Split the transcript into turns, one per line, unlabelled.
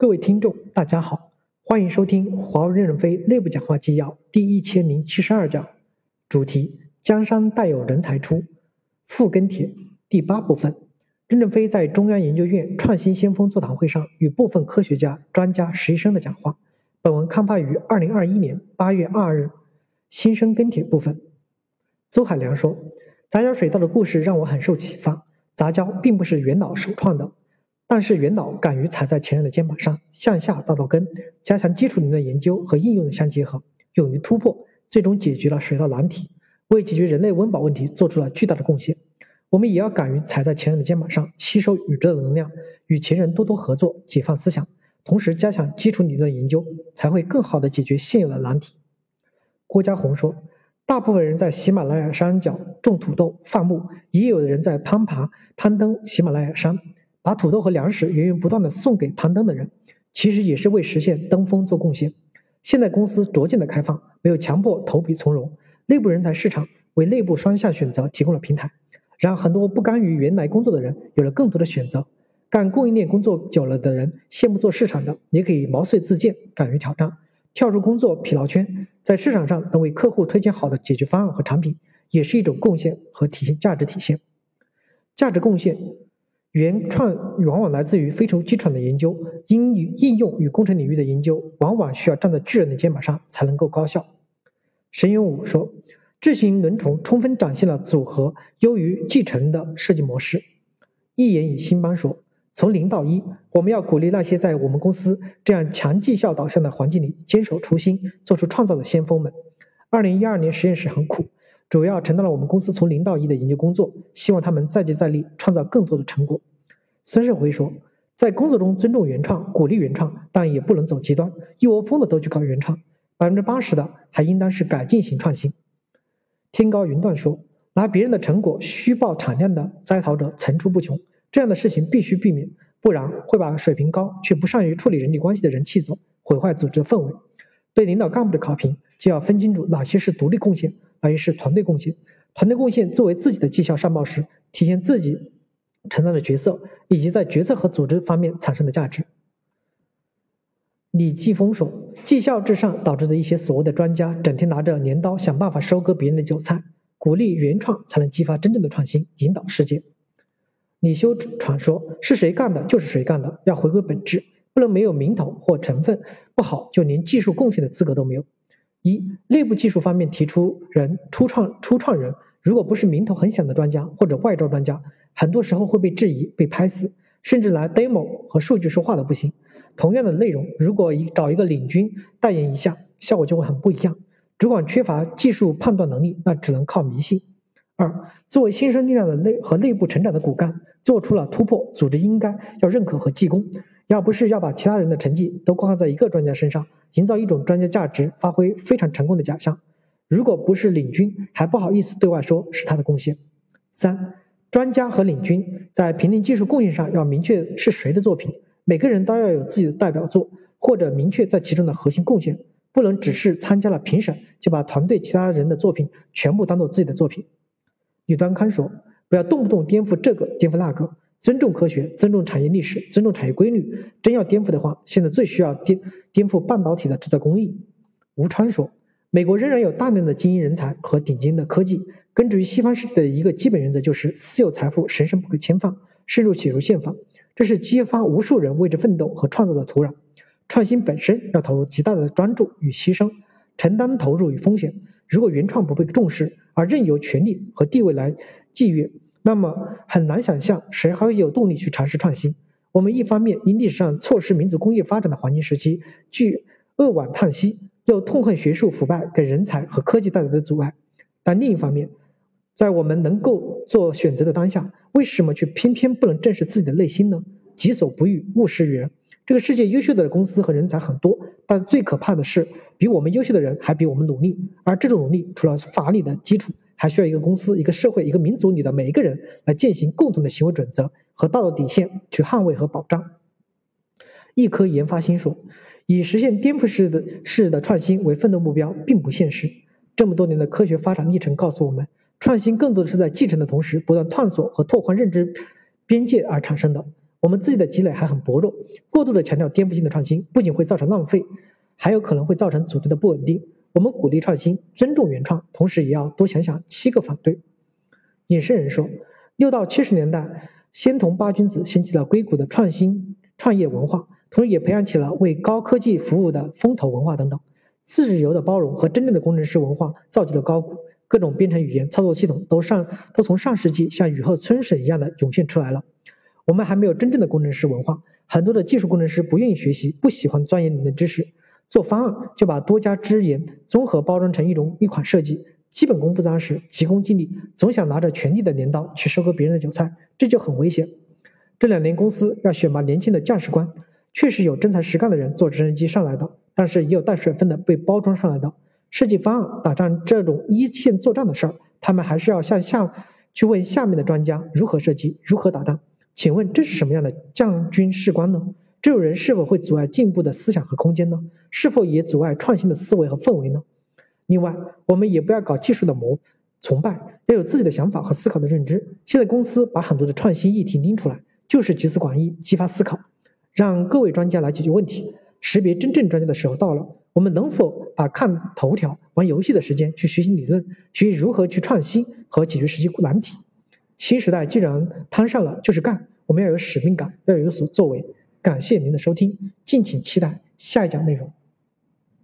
各位听众，大家好，欢迎收听华为任正非内部讲话纪要第一千零七十二讲，主题：江山代有人才出，复跟帖第八部分。任正非在中央研究院创新先锋座谈会上与部分科学家、专家、实习生的讲话。本文刊发于二零二一年八月二日。新生跟帖部分，邹海良说：“杂交水稻的故事让我很受启发。杂交并不是元老首创的。”但是元老敢于踩在前人的肩膀上，向下扎到根，加强基础理论研究和应用的相结合，勇于突破，最终解决了水稻难题，为解决人类温饱问题做出了巨大的贡献。我们也要敢于踩在前人的肩膀上，吸收宇宙的能量，与前人多多合作，解放思想，同时加强基础理论研究，才会更好地解决现有的难题。郭家宏说：“大部分人在喜马拉雅山脚种土豆、放牧，也有的人在攀爬、攀登喜马拉雅山。”把土豆和粮食源源不断的送给攀登的人，其实也是为实现登峰做贡献。现在公司逐渐的开放，没有强迫投笔从戎，内部人才市场为内部双向选择提供了平台，让很多不甘于原来工作的人有了更多的选择。干供应链工作久了的人，羡慕做市场的，也可以毛遂自荐，敢于挑战，跳出工作疲劳圈，在市场上能为客户推荐好的解决方案和产品，也是一种贡献和体现价值体现，价值贡献。原创往往来自于非常基础的研究，应应用与工程领域的研究，往往需要站在巨人的肩膀上才能够高效。沈永武说：“智行轮虫充分展现了组合优于继承的设计模式。”一言以兴邦说：“从零到一，我们要鼓励那些在我们公司这样强绩效导向的环境里坚守初心、做出创造的先锋们。”二零一二年实验室很苦。主要承担了我们公司从零到一的研究工作，希望他们再接再厉，创造更多的成果。孙胜辉说，在工作中尊重原创，鼓励原创，但也不能走极端，一窝蜂的都去搞原创。百分之八十的还应当是改进型创新。天高云断说，拿别人的成果虚报产量的摘桃者层出不穷，这样的事情必须避免，不然会把水平高却不善于处理人际关系的人气走，毁坏组织氛围。对领导干部的考评，就要分清楚哪些是独立贡献。哪些是团队贡献，团队贡献作为自己的绩效上报时，体现自己承担的角色，以及在决策和组织方面产生的价值。李继峰说：“绩效至上导致的一些所谓的专家，整天拿着镰刀想办法收割别人的韭菜，鼓励原创才能激发真正的创新，引导世界。”李修传说：“是谁干的，就是谁干的，要回归本质，不能没有名头或成分不好，就连技术贡献的资格都没有。”一内部技术方面提出人初创初创人，如果不是名头很响的专家或者外招专家，很多时候会被质疑、被拍死，甚至拿 demo 和数据说话都不行。同样的内容，如果一找一个领军代言一下，效果就会很不一样。主管缺乏技术判断能力，那只能靠迷信。二，作为新生力量的内和内部成长的骨干，做出了突破，组织应该要认可和记功，要不是要把其他人的成绩都挂在一个专家身上。营造一种专家价值发挥非常成功的假象，如果不是领军，还不好意思对外说是他的贡献。三，专家和领军在评定技术贡献上要明确是谁的作品，每个人都要有自己的代表作，或者明确在其中的核心贡献，不能只是参加了评审就把团队其他人的作品全部当做自己的作品。李端康说：“不要动不动颠覆这个颠覆那个。”尊重科学，尊重产业历史，尊重产业规律。真要颠覆的话，现在最需要颠颠覆半导体的制造工艺。吴川说：“美国仍然有大量的精英人才和顶尖的科技。根植于西方世界的一个基本原则就是，私有财富神圣不可侵犯，深入写入宪法。这是激发无数人为之奋斗和创造的土壤。创新本身要投入极大的专注与牺牲，承担投入与风险。如果原创不被重视，而任由权力和地位来僭越。”那么很难想象谁还会有动力去尝试创新。我们一方面因历史上错失民族工业发展的黄金时期，具扼腕叹息，又痛恨学术腐败给人才和科技带来的阻碍；但另一方面，在我们能够做选择的当下，为什么却偏偏不能正视自己的内心呢？己所不欲，勿施于人。这个世界优秀的公司和人才很多，但最可怕的是，比我们优秀的人还比我们努力，而这种努力除了法理的基础。还需要一个公司、一个社会、一个民族里的每一个人来践行共同的行为准则和道德底线，去捍卫和保障。一颗研发心说，以实现颠覆式的式的创新为奋斗目标，并不现实。这么多年的科学发展历程告诉我们，创新更多的是在继承的同时，不断探索和拓宽认知边界而产生的。我们自己的积累还很薄弱，过度的强调颠覆性的创新，不仅会造成浪费，还有可能会造成组织的不稳定。我们鼓励创新，尊重原创，同时也要多想想七个反对。隐身人说，六到七十年代，仙童八君子掀起了硅谷的创新创业文化，同时也培养起了为高科技服务的风投文化等等。自由的包容和真正的工程师文化造就了高谷，各种编程语言、操作系统都上都从上世纪像雨后春笋一样的涌现出来了。我们还没有真正的工程师文化，很多的技术工程师不愿意学习，不喜欢钻研里面的知识。做方案就把多家资源综合包装成一种一款设计，基本功不扎实，急功近利，总想拿着权力的镰刀去收割别人的韭菜，这就很危险。这两年公司要选拔年轻的将士官，确实有真才实干的人坐直升机上来的，但是也有带水分的被包装上来的。设计方案、打仗这种一线作战的事儿，他们还是要向下去问下面的专家如何设计、如何打仗。请问这是什么样的将军士官呢？这种人是否会阻碍进步的思想和空间呢？是否也阻碍创新的思维和氛围呢？另外，我们也不要搞技术的膜崇拜，要有自己的想法和思考的认知。现在公司把很多的创新议题拎出来，就是集思广益，激发思考，让各位专家来解决问题。识别真正专家的时候到了。我们能否把看头条、玩游戏的时间去学习理论，学习如何去创新和解决实际难题？新时代既然摊上了，就是干。我们要有使命感，要有所作为。感谢您的收听，敬请期待下一讲内容。